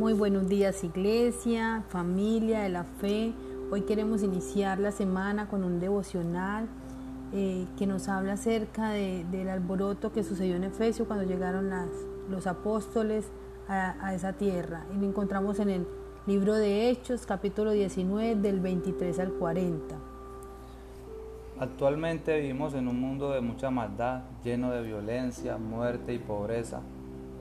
Muy buenos días iglesia, familia de la fe. Hoy queremos iniciar la semana con un devocional eh, que nos habla acerca del alboroto que sucedió en Efesio cuando llegaron los apóstoles a, a esa tierra. Y lo encontramos en el libro de Hechos, capítulo 19, del 23 al 40. Actualmente vivimos en un mundo de mucha maldad, lleno de violencia, muerte y pobreza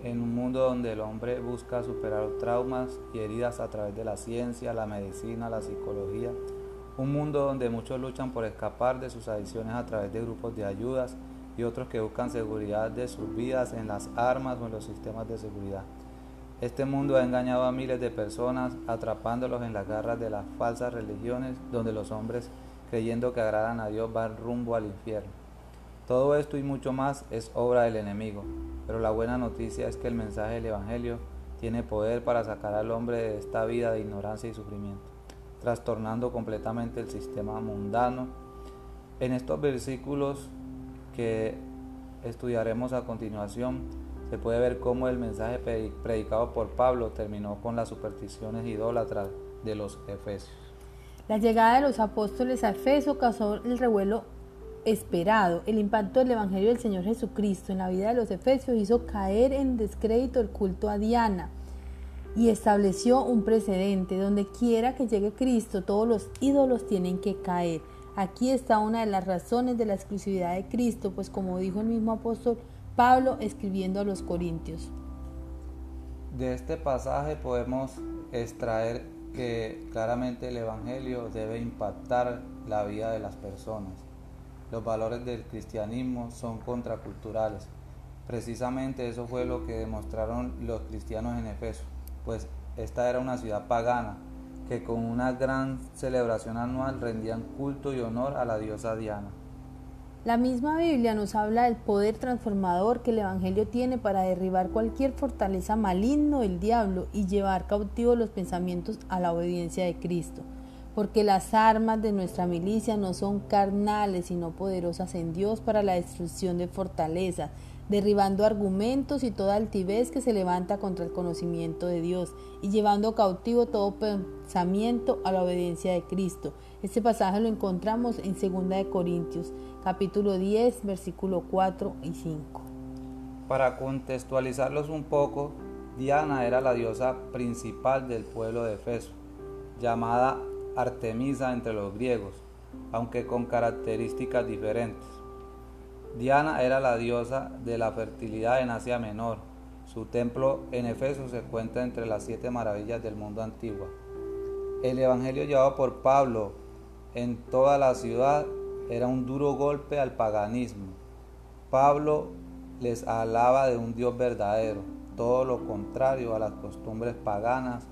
en un mundo donde el hombre busca superar traumas y heridas a través de la ciencia, la medicina, la psicología, un mundo donde muchos luchan por escapar de sus adicciones a través de grupos de ayudas y otros que buscan seguridad de sus vidas en las armas o en los sistemas de seguridad. Este mundo ha engañado a miles de personas, atrapándolos en las garras de las falsas religiones, donde los hombres, creyendo que agradan a Dios, van rumbo al infierno. Todo esto y mucho más es obra del enemigo, pero la buena noticia es que el mensaje del Evangelio tiene poder para sacar al hombre de esta vida de ignorancia y sufrimiento, trastornando completamente el sistema mundano. En estos versículos que estudiaremos a continuación, se puede ver cómo el mensaje predicado por Pablo terminó con las supersticiones idólatras de los efesios. La llegada de los apóstoles a Efeso causó el revuelo esperado, el impacto del Evangelio del Señor Jesucristo en la vida de los efesios hizo caer en descrédito el culto a Diana y estableció un precedente. Donde quiera que llegue Cristo, todos los ídolos tienen que caer. Aquí está una de las razones de la exclusividad de Cristo, pues como dijo el mismo apóstol Pablo escribiendo a los Corintios. De este pasaje podemos extraer que claramente el Evangelio debe impactar la vida de las personas los valores del cristianismo son contraculturales. Precisamente eso fue lo que demostraron los cristianos en Efeso, pues esta era una ciudad pagana que con una gran celebración anual rendían culto y honor a la diosa Diana. La misma Biblia nos habla del poder transformador que el Evangelio tiene para derribar cualquier fortaleza maligno del diablo y llevar cautivos los pensamientos a la obediencia de Cristo porque las armas de nuestra milicia no son carnales, sino poderosas en Dios para la destrucción de fortalezas, derribando argumentos y toda altivez que se levanta contra el conocimiento de Dios y llevando cautivo todo pensamiento a la obediencia de Cristo. Este pasaje lo encontramos en 2 de Corintios, capítulo 10, versículo 4 y 5. Para contextualizarlos un poco, Diana era la diosa principal del pueblo de Efeso, llamada Artemisa entre los griegos, aunque con características diferentes. Diana era la diosa de la fertilidad en Asia Menor. Su templo en Efeso se cuenta entre las siete maravillas del mundo antiguo. El evangelio llevado por Pablo en toda la ciudad era un duro golpe al paganismo. Pablo les hablaba de un Dios verdadero, todo lo contrario a las costumbres paganas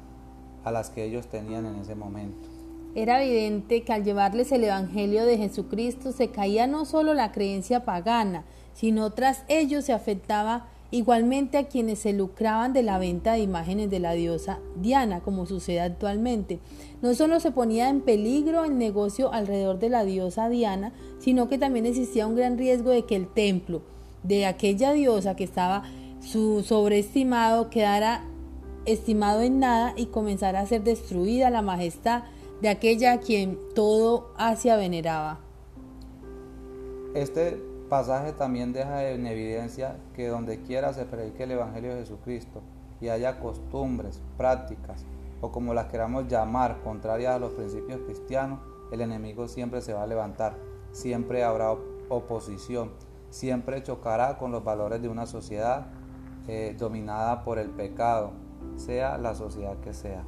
a las que ellos tenían en ese momento. Era evidente que al llevarles el Evangelio de Jesucristo se caía no solo la creencia pagana, sino tras ello se afectaba igualmente a quienes se lucraban de la venta de imágenes de la diosa Diana, como sucede actualmente. No solo se ponía en peligro el negocio alrededor de la diosa Diana, sino que también existía un gran riesgo de que el templo de aquella diosa que estaba su sobreestimado quedara estimado en nada y comenzara a ser destruida la majestad de aquella a quien todo Asia veneraba. Este pasaje también deja en evidencia que donde quiera se predique el Evangelio de Jesucristo y haya costumbres, prácticas o como las queramos llamar contrarias a los principios cristianos, el enemigo siempre se va a levantar, siempre habrá oposición, siempre chocará con los valores de una sociedad eh, dominada por el pecado, sea la sociedad que sea.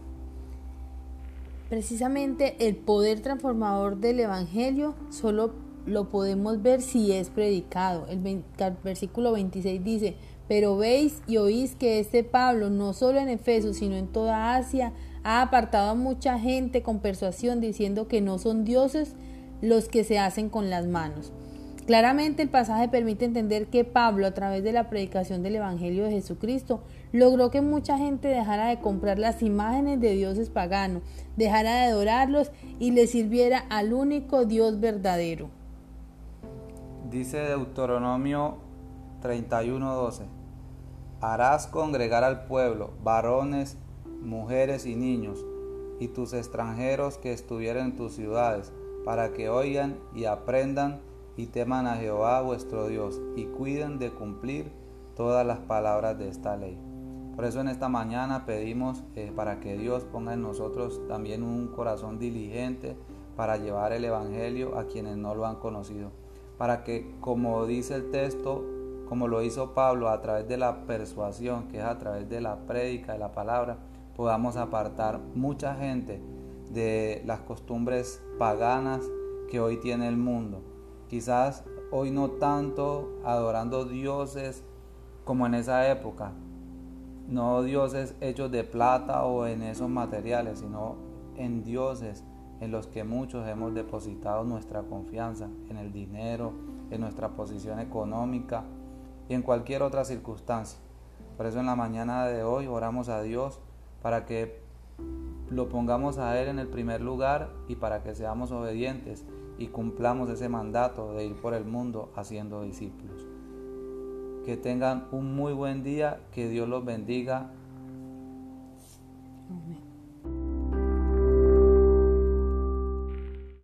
Precisamente el poder transformador del Evangelio solo lo podemos ver si es predicado. El versículo 26 dice, pero veis y oís que este Pablo, no solo en Efeso, sino en toda Asia, ha apartado a mucha gente con persuasión diciendo que no son dioses los que se hacen con las manos. Claramente el pasaje permite entender que Pablo, a través de la predicación del Evangelio de Jesucristo, logró que mucha gente dejara de comprar las imágenes de dioses paganos, dejara de adorarlos y le sirviera al único Dios verdadero. Dice Deuteronomio 31:12, harás congregar al pueblo, varones mujeres y niños, y tus extranjeros que estuvieran en tus ciudades, para que oigan y aprendan y teman a Jehová vuestro Dios, y cuiden de cumplir todas las palabras de esta ley. Por eso en esta mañana pedimos eh, para que Dios ponga en nosotros también un corazón diligente para llevar el Evangelio a quienes no lo han conocido. Para que, como dice el texto, como lo hizo Pablo a través de la persuasión, que es a través de la prédica, de la palabra, podamos apartar mucha gente de las costumbres paganas que hoy tiene el mundo. Quizás hoy no tanto adorando dioses como en esa época, no dioses hechos de plata o en esos materiales, sino en dioses en los que muchos hemos depositado nuestra confianza, en el dinero, en nuestra posición económica y en cualquier otra circunstancia. Por eso en la mañana de hoy oramos a Dios para que lo pongamos a Él en el primer lugar y para que seamos obedientes y cumplamos ese mandato de ir por el mundo haciendo discípulos. Que tengan un muy buen día, que Dios los bendiga. Amén.